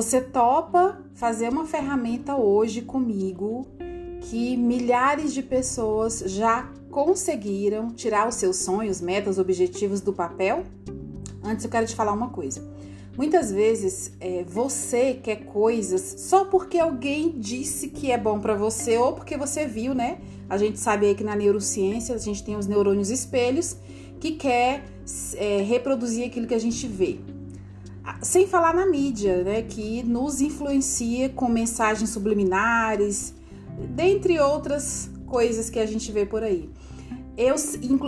Você topa fazer uma ferramenta hoje comigo que milhares de pessoas já conseguiram tirar os seus sonhos, metas, objetivos do papel? Antes eu quero te falar uma coisa. Muitas vezes é, você quer coisas só porque alguém disse que é bom para você ou porque você viu, né? A gente sabe aí que na neurociência a gente tem os neurônios espelhos que quer é, reproduzir aquilo que a gente vê. Sem falar na mídia, né? Que nos influencia com mensagens subliminares, dentre outras coisas que a gente vê por aí. Eu,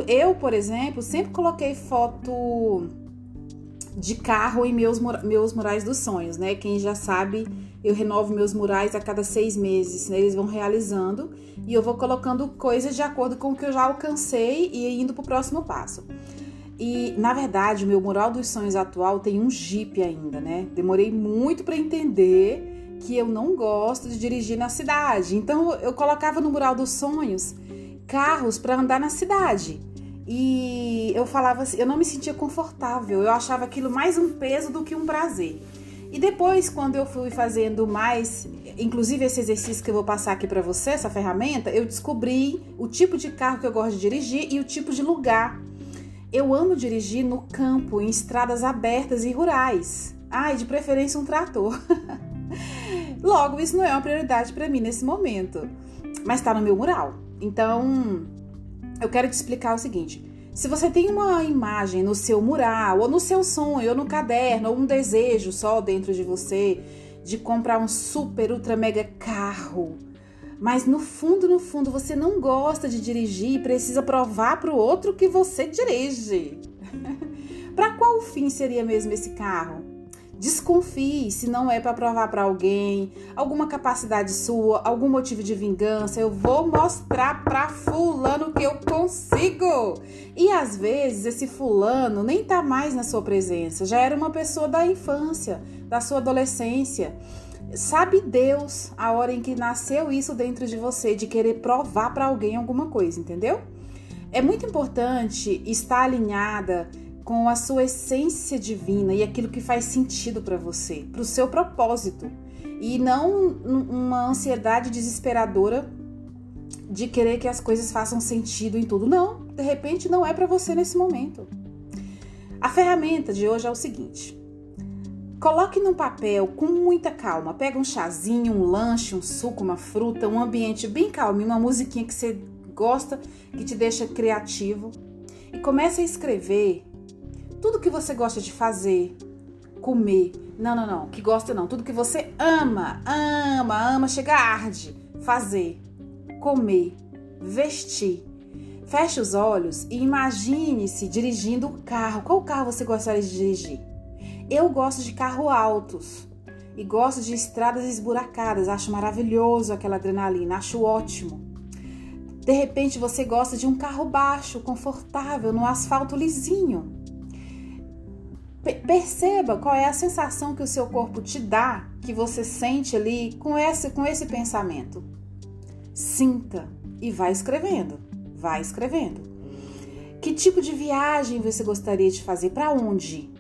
eu por exemplo, sempre coloquei foto de carro em meus, meus murais dos sonhos, né? Quem já sabe, eu renovo meus murais a cada seis meses, né? eles vão realizando e eu vou colocando coisas de acordo com o que eu já alcancei e indo para o próximo passo. E na verdade, o meu mural dos sonhos atual tem um Jeep ainda, né? Demorei muito para entender que eu não gosto de dirigir na cidade. Então eu colocava no mural dos sonhos carros para andar na cidade. E eu falava assim, eu não me sentia confortável, eu achava aquilo mais um peso do que um prazer. E depois, quando eu fui fazendo mais, inclusive esse exercício que eu vou passar aqui para você, essa ferramenta, eu descobri o tipo de carro que eu gosto de dirigir e o tipo de lugar. Eu amo dirigir no campo, em estradas abertas e rurais. Ai, de preferência um trator. Logo, isso não é uma prioridade para mim nesse momento, mas está no meu mural. Então, eu quero te explicar o seguinte: se você tem uma imagem no seu mural, ou no seu sonho, ou no caderno, ou um desejo só dentro de você de comprar um super, ultra, mega carro, mas no fundo, no fundo, você não gosta de dirigir e precisa provar para o outro que você dirige. para qual fim seria mesmo esse carro? Desconfie se não é para provar para alguém, alguma capacidade sua, algum motivo de vingança. Eu vou mostrar para fulano que eu consigo. E às vezes esse fulano nem tá mais na sua presença, já era uma pessoa da infância, da sua adolescência. Sabe Deus a hora em que nasceu isso dentro de você, de querer provar para alguém alguma coisa, entendeu? É muito importante estar alinhada com a sua essência divina e aquilo que faz sentido para você, para o seu propósito. E não uma ansiedade desesperadora de querer que as coisas façam sentido em tudo. Não, de repente não é para você nesse momento. A ferramenta de hoje é o seguinte: coloque num papel com muita calma. Pega um chazinho, um lanche, um suco, uma fruta, um ambiente bem calmo, uma musiquinha que você gosta, que te deixa criativo. E comece a escrever tudo que você gosta de fazer, comer. Não, não, não. Que gosta não. Tudo que você ama, ama, ama, chega arde. Fazer, comer, vestir. Feche os olhos e imagine-se dirigindo o carro. Qual carro você gostaria de dirigir? Eu gosto de carro altos e gosto de estradas esburacadas. Acho maravilhoso aquela adrenalina, acho ótimo. De repente você gosta de um carro baixo, confortável, no asfalto lisinho. Perceba qual é a sensação que o seu corpo te dá, que você sente ali com esse, com esse pensamento. Sinta e vai escrevendo, vai escrevendo. Que tipo de viagem você gostaria de fazer? Para onde?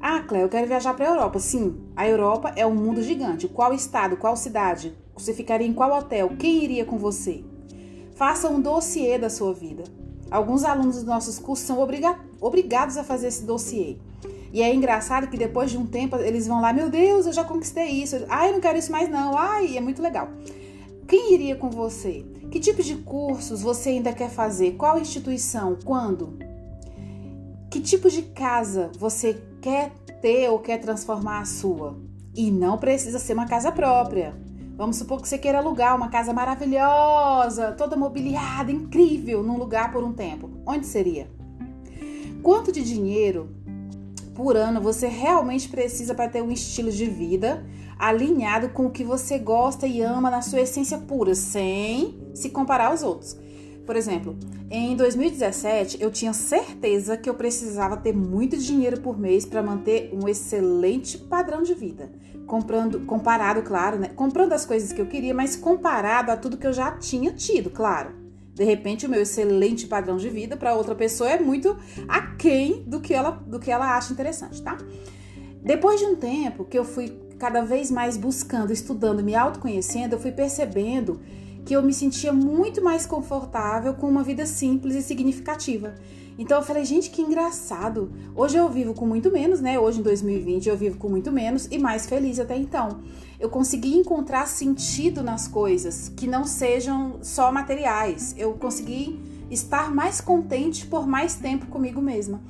Ah, Cléo, eu quero viajar para a Europa. Sim, a Europa é um mundo gigante. Qual estado, qual cidade? Você ficaria em qual hotel? Quem iria com você? Faça um dossiê da sua vida. Alguns alunos dos nossos cursos são obriga obrigados a fazer esse dossiê. E é engraçado que depois de um tempo eles vão lá, meu Deus, eu já conquistei isso. Ai, não quero isso mais não. Ai, é muito legal. Quem iria com você? Que tipo de cursos você ainda quer fazer? Qual instituição? Quando? Que tipo de casa você quer ter ou quer transformar a sua? E não precisa ser uma casa própria. Vamos supor que você queira alugar uma casa maravilhosa, toda mobiliada, incrível, num lugar por um tempo. Onde seria? Quanto de dinheiro por ano você realmente precisa para ter um estilo de vida alinhado com o que você gosta e ama na sua essência pura, sem se comparar aos outros. Por exemplo, em 2017 eu tinha certeza que eu precisava ter muito dinheiro por mês para manter um excelente padrão de vida. Comprando, comparado, claro, né? Comprando as coisas que eu queria, mas comparado a tudo que eu já tinha tido, claro. De repente, o meu excelente padrão de vida para outra pessoa é muito aquém do que ela do que ela acha interessante, tá? Depois de um tempo que eu fui cada vez mais buscando, estudando, me autoconhecendo, eu fui percebendo que eu me sentia muito mais confortável com uma vida simples e significativa. Então eu falei, gente, que engraçado. Hoje eu vivo com muito menos, né? Hoje em 2020 eu vivo com muito menos e mais feliz até então. Eu consegui encontrar sentido nas coisas que não sejam só materiais. Eu consegui estar mais contente por mais tempo comigo mesma.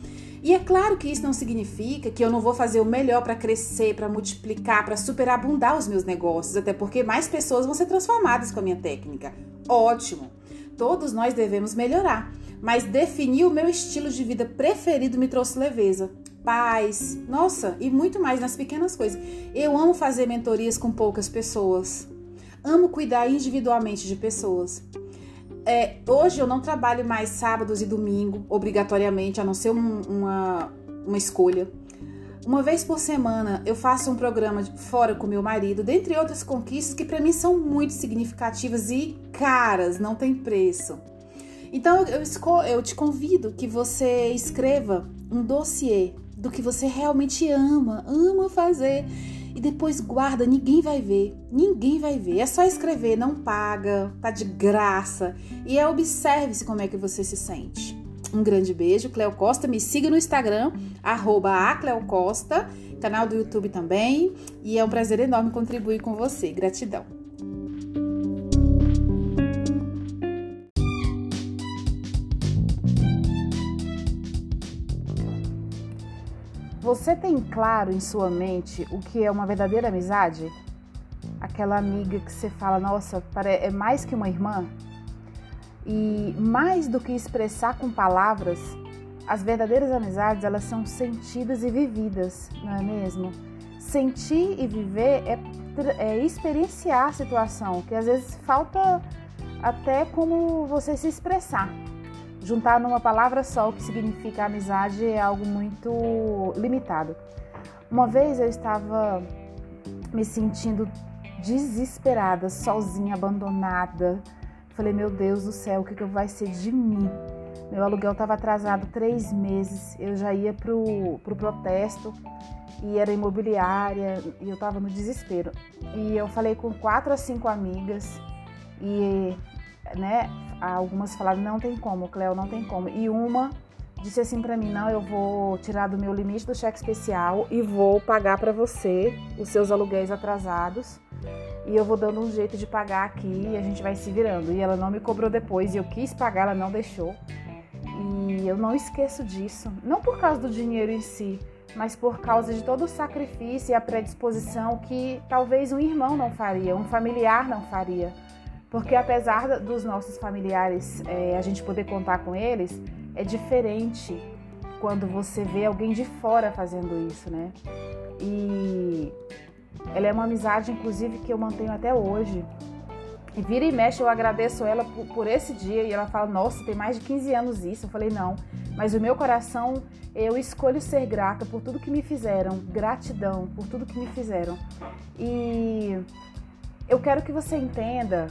E é claro que isso não significa que eu não vou fazer o melhor para crescer, para multiplicar, para superabundar os meus negócios, até porque mais pessoas vão ser transformadas com a minha técnica. Ótimo! Todos nós devemos melhorar mas definir o meu estilo de vida preferido me trouxe leveza, paz, nossa, e muito mais nas pequenas coisas. Eu amo fazer mentorias com poucas pessoas, amo cuidar individualmente de pessoas. É, hoje eu não trabalho mais sábados e domingo, obrigatoriamente, a não ser um, uma, uma escolha. Uma vez por semana eu faço um programa fora com meu marido, dentre outras conquistas que para mim são muito significativas e caras, não tem preço. Então eu, eu te convido que você escreva um dossiê do que você realmente ama, ama fazer e depois guarda, ninguém vai ver, ninguém vai ver. É só escrever, não paga, tá de graça e é observe-se como é que você se sente. Um grande beijo, Cleo Costa. Me siga no Instagram, arroba Costa, canal do YouTube também. E é um prazer enorme contribuir com você. Gratidão. Você tem claro em sua mente o que é uma verdadeira amizade? Aquela amiga que você fala, nossa, é mais que uma irmã? E mais do que expressar com palavras, as verdadeiras amizades, elas são sentidas e vividas, não é mesmo? Sentir e viver é, é experienciar a situação, que às vezes falta até como você se expressar juntar numa palavra só o que significa amizade é algo muito limitado. Uma vez eu estava me sentindo desesperada, sozinha, abandonada. Falei, meu Deus do céu, o que, que vai ser de mim? Meu aluguel estava atrasado três meses, eu já ia pro, pro protesto e era imobiliária e eu estava no desespero. E eu falei com quatro a cinco amigas e né, algumas falaram não tem como, Cleo, não tem como. E uma disse assim para mim, não, eu vou tirar do meu limite do cheque especial e vou pagar para você os seus aluguéis atrasados. E eu vou dando um jeito de pagar aqui e a gente vai se virando. E ela não me cobrou depois e eu quis pagar, ela não deixou. E eu não esqueço disso, não por causa do dinheiro em si, mas por causa de todo o sacrifício e a predisposição que talvez um irmão não faria, um familiar não faria porque apesar dos nossos familiares, é, a gente poder contar com eles, é diferente quando você vê alguém de fora fazendo isso, né? E ela é uma amizade, inclusive, que eu mantenho até hoje. E vira e mexe, eu agradeço ela por, por, esse dia. E ela fala: Nossa, tem mais de 15 anos isso. Eu falei: Não, mas o meu coração, eu escolho ser grata por tudo que me fizeram. Gratidão por tudo que me fizeram. E eu quero que você entenda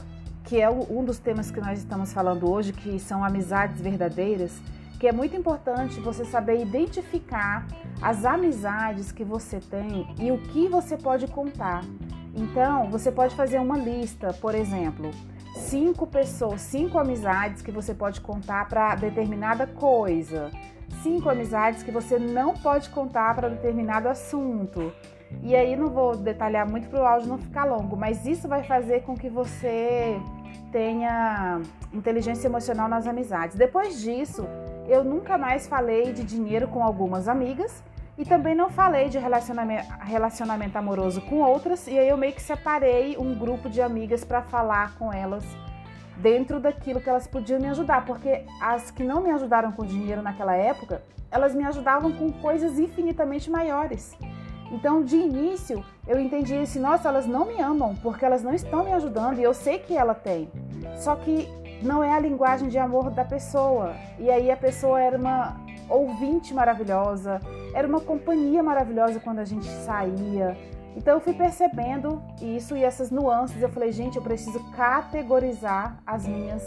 que é um dos temas que nós estamos falando hoje, que são amizades verdadeiras, que é muito importante você saber identificar as amizades que você tem e o que você pode contar. Então, você pode fazer uma lista, por exemplo, cinco pessoas, cinco amizades que você pode contar para determinada coisa, cinco amizades que você não pode contar para determinado assunto. E aí não vou detalhar muito para o áudio não ficar longo, mas isso vai fazer com que você tenha inteligência emocional nas amizades. Depois disso, eu nunca mais falei de dinheiro com algumas amigas e também não falei de relacionamento, relacionamento amoroso com outras, e aí eu meio que separei um grupo de amigas para falar com elas dentro daquilo que elas podiam me ajudar, porque as que não me ajudaram com dinheiro naquela época, elas me ajudavam com coisas infinitamente maiores. Então, de início, eu entendi assim, nossa, elas não me amam porque elas não estão me ajudando e eu sei que ela tem. Só que não é a linguagem de amor da pessoa. E aí a pessoa era uma ouvinte maravilhosa, era uma companhia maravilhosa quando a gente saía. Então eu fui percebendo isso e essas nuances. Eu falei, gente, eu preciso categorizar as minhas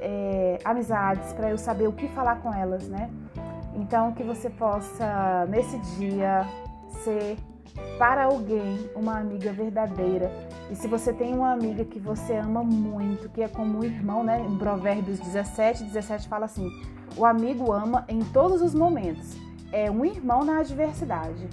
é, amizades para eu saber o que falar com elas, né? Então que você possa nesse dia ser para alguém uma amiga verdadeira. E se você tem uma amiga que você ama muito, que é como um irmão, né? Em Provérbios 17, 17 fala assim: o amigo ama em todos os momentos. É um irmão na adversidade.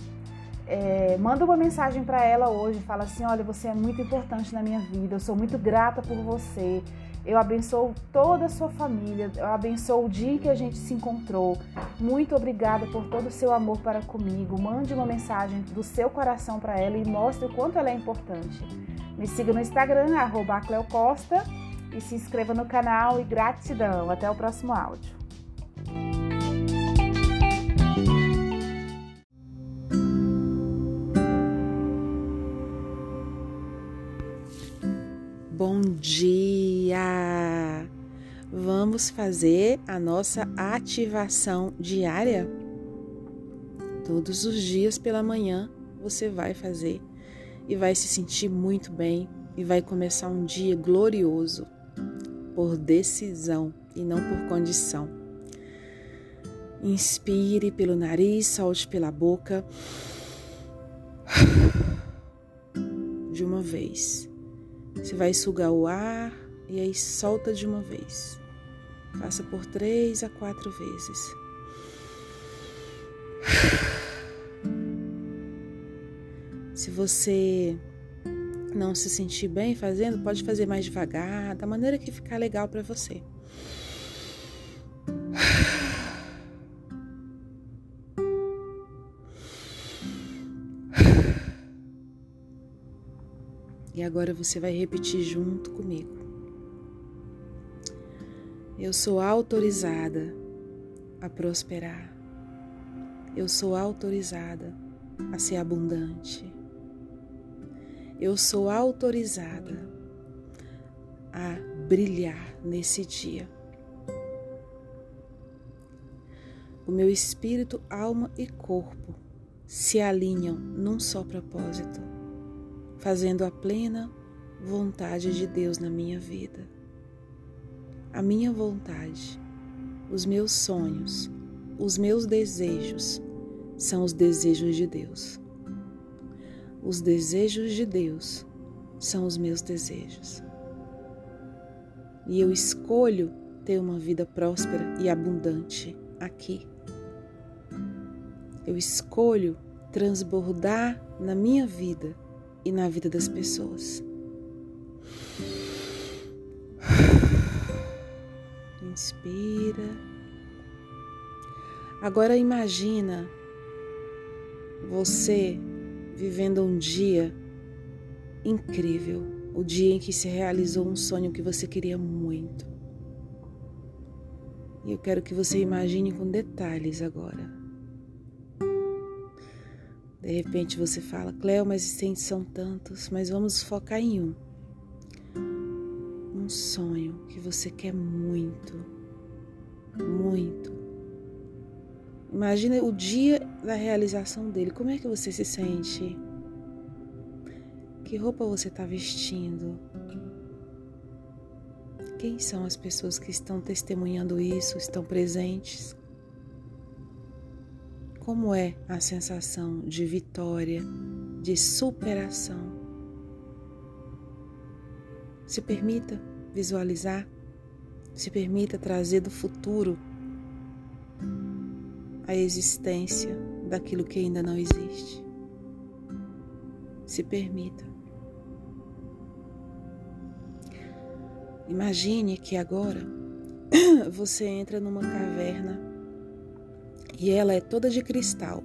É, manda uma mensagem para ela hoje, fala assim: olha, você é muito importante na minha vida, eu sou muito grata por você. Eu abençoo toda a sua família, eu abençoo o dia que a gente se encontrou. Muito obrigada por todo o seu amor para comigo. Mande uma mensagem do seu coração para ela e mostre o quanto ela é importante. Me siga no Instagram, arroba Costa, e se inscreva no canal e gratidão. Até o próximo áudio. Bom dia! Vamos fazer a nossa ativação diária? Todos os dias pela manhã você vai fazer e vai se sentir muito bem e vai começar um dia glorioso por decisão e não por condição. Inspire pelo nariz, solte pela boca. De uma vez. Você vai sugar o ar e aí solta de uma vez. Faça por três a quatro vezes. Se você não se sentir bem fazendo, pode fazer mais devagar, da maneira que ficar legal para você. E agora você vai repetir junto comigo. Eu sou autorizada a prosperar. Eu sou autorizada a ser abundante. Eu sou autorizada a brilhar nesse dia. O meu espírito, alma e corpo se alinham num só propósito fazendo a plena vontade de Deus na minha vida. A minha vontade, os meus sonhos, os meus desejos são os desejos de Deus. Os desejos de Deus são os meus desejos. E eu escolho ter uma vida próspera e abundante aqui. Eu escolho transbordar na minha vida e na vida das pessoas. Inspira. Agora imagina você vivendo um dia incrível, o dia em que se realizou um sonho que você queria muito. E eu quero que você imagine com detalhes agora. De repente você fala, Cleo, mas são tantos, mas vamos focar em um. Um sonho que você quer muito, muito. Imagina o dia da realização dele. Como é que você se sente? Que roupa você está vestindo? Quem são as pessoas que estão testemunhando isso, estão presentes? Como é a sensação de vitória, de superação? Se permita visualizar, se permita trazer do futuro a existência daquilo que ainda não existe. Se permita. Imagine que agora você entra numa caverna e ela é toda de cristal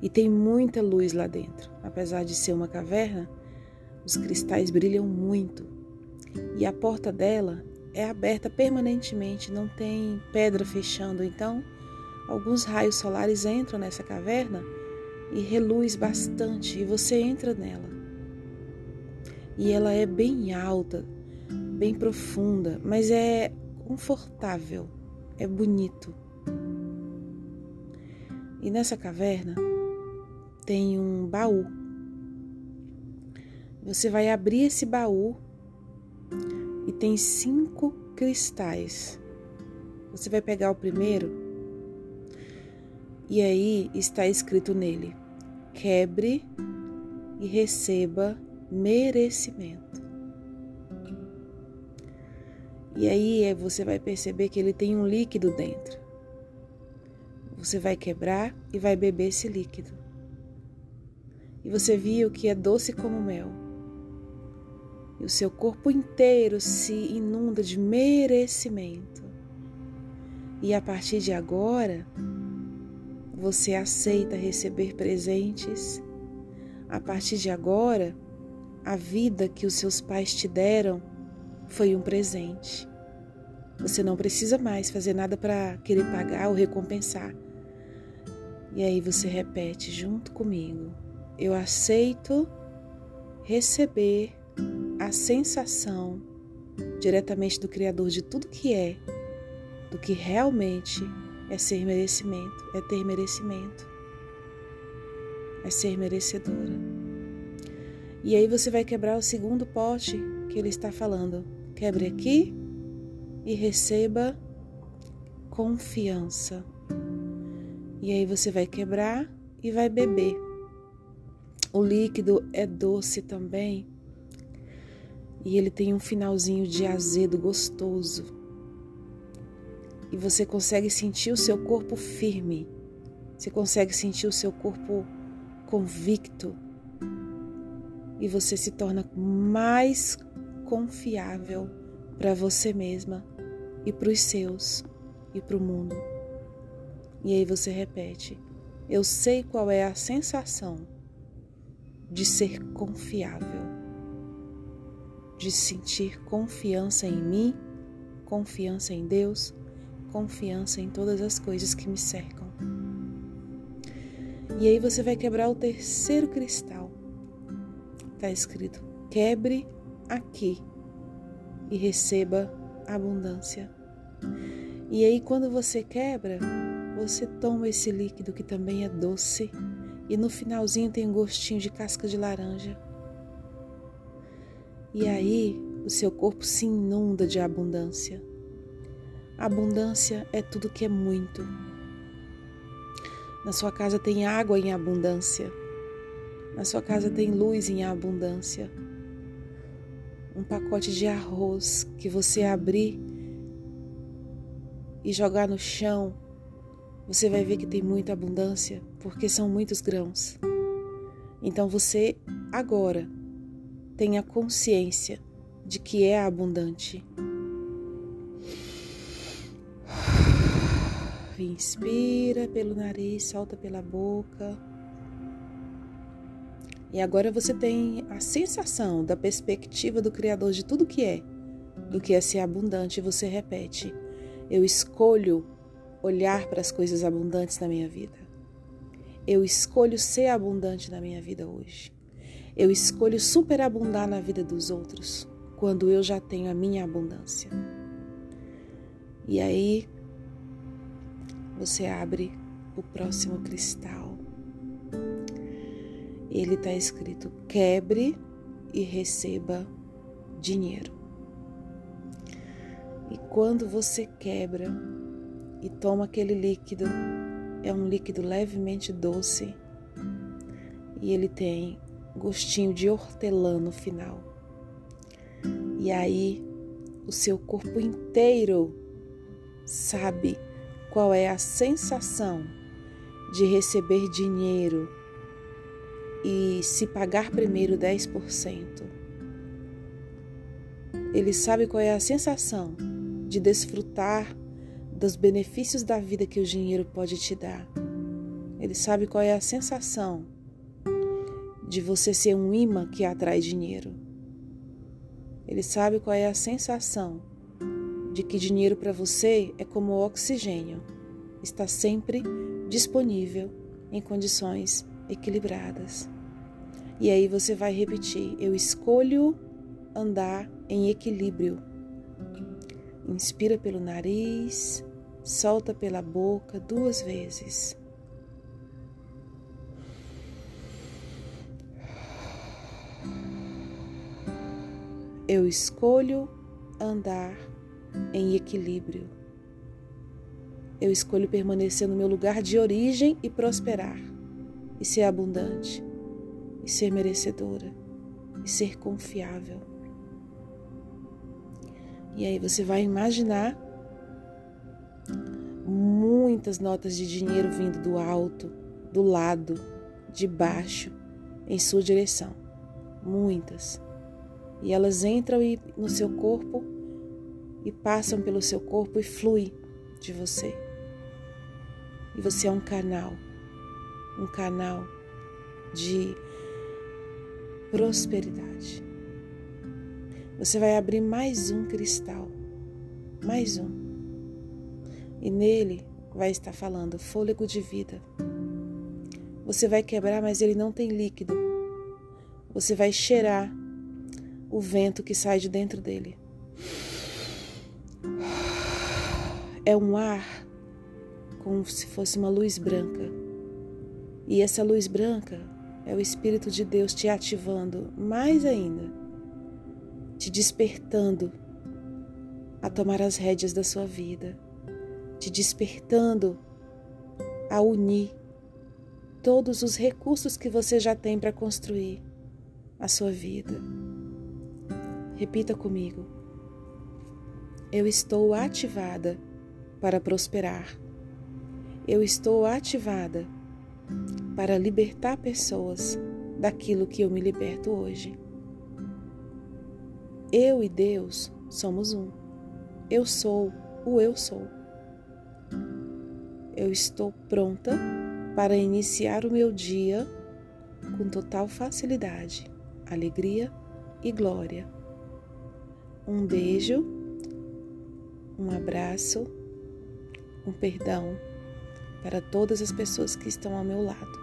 e tem muita luz lá dentro. Apesar de ser uma caverna, os cristais brilham muito e a porta dela é aberta permanentemente, não tem pedra fechando. Então, alguns raios solares entram nessa caverna e reluz bastante e você entra nela. E ela é bem alta, bem profunda, mas é confortável, é bonito. E nessa caverna tem um baú. Você vai abrir esse baú e tem cinco cristais. Você vai pegar o primeiro e aí está escrito nele: quebre e receba merecimento. E aí é, você vai perceber que ele tem um líquido dentro. Você vai quebrar e vai beber esse líquido. E você viu que é doce como mel. E o seu corpo inteiro se inunda de merecimento. E a partir de agora, você aceita receber presentes. A partir de agora, a vida que os seus pais te deram foi um presente. Você não precisa mais fazer nada para querer pagar ou recompensar. E aí você repete junto comigo: Eu aceito receber a sensação diretamente do Criador de tudo que é, do que realmente é ser merecimento, é ter merecimento, é ser merecedora. E aí você vai quebrar o segundo pote que ele está falando. Quebre aqui e receba confiança. E aí você vai quebrar e vai beber. O líquido é doce também. E ele tem um finalzinho de azedo gostoso. E você consegue sentir o seu corpo firme, você consegue sentir o seu corpo convicto. E você se torna mais confiável para você mesma e para os seus e para o mundo. E aí você repete: Eu sei qual é a sensação de ser confiável, de sentir confiança em mim, confiança em Deus, confiança em todas as coisas que me cercam. E aí você vai quebrar o terceiro cristal. Está escrito: quebre aqui e receba abundância. E aí, quando você quebra, você toma esse líquido que também é doce e no finalzinho tem um gostinho de casca de laranja. E aí, o seu corpo se inunda de abundância. Abundância é tudo que é muito. Na sua casa tem água em abundância. Na sua casa tem luz em abundância. Um pacote de arroz que você abrir e jogar no chão, você vai ver que tem muita abundância, porque são muitos grãos. Então você agora tenha consciência de que é abundante. Inspira pelo nariz, solta pela boca. E agora você tem a sensação da perspectiva do Criador de tudo que é, do que é ser abundante. Você repete: Eu escolho olhar para as coisas abundantes na minha vida. Eu escolho ser abundante na minha vida hoje. Eu escolho superabundar na vida dos outros quando eu já tenho a minha abundância. E aí você abre o próximo cristal. Ele está escrito: quebre e receba dinheiro. E quando você quebra e toma aquele líquido, é um líquido levemente doce e ele tem gostinho de hortelã no final. E aí o seu corpo inteiro sabe qual é a sensação de receber dinheiro e se pagar primeiro 10%. Ele sabe qual é a sensação de desfrutar dos benefícios da vida que o dinheiro pode te dar. Ele sabe qual é a sensação de você ser um imã que atrai dinheiro. Ele sabe qual é a sensação de que dinheiro para você é como oxigênio, está sempre disponível em condições equilibradas. E aí você vai repetir: eu escolho andar em equilíbrio. Inspira pelo nariz, solta pela boca duas vezes. Eu escolho andar em equilíbrio. Eu escolho permanecer no meu lugar de origem e prosperar. e ser abundante, e ser merecedora, e ser confiável. E aí você vai imaginar muitas notas de dinheiro vindo do alto, do lado, de baixo, em sua direção. Muitas. E elas entram no seu corpo e passam pelo seu corpo e fluem de você. E você é um canal, um canal de prosperidade. Você vai abrir mais um cristal, mais um. E nele vai estar falando fôlego de vida. Você vai quebrar, mas ele não tem líquido. Você vai cheirar o vento que sai de dentro dele. É um ar como se fosse uma luz branca. E essa luz branca é o Espírito de Deus te ativando mais ainda, te despertando a tomar as rédeas da sua vida, te despertando a unir todos os recursos que você já tem para construir a sua vida. Repita comigo. Eu estou ativada para prosperar. Eu estou ativada para libertar pessoas daquilo que eu me liberto hoje. Eu e Deus somos um. Eu sou o eu sou. Eu estou pronta para iniciar o meu dia com total facilidade, alegria e glória. Um beijo, um abraço, um perdão para todas as pessoas que estão ao meu lado.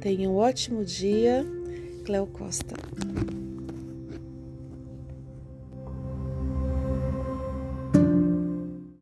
Tenha um ótimo dia, Cleo Costa.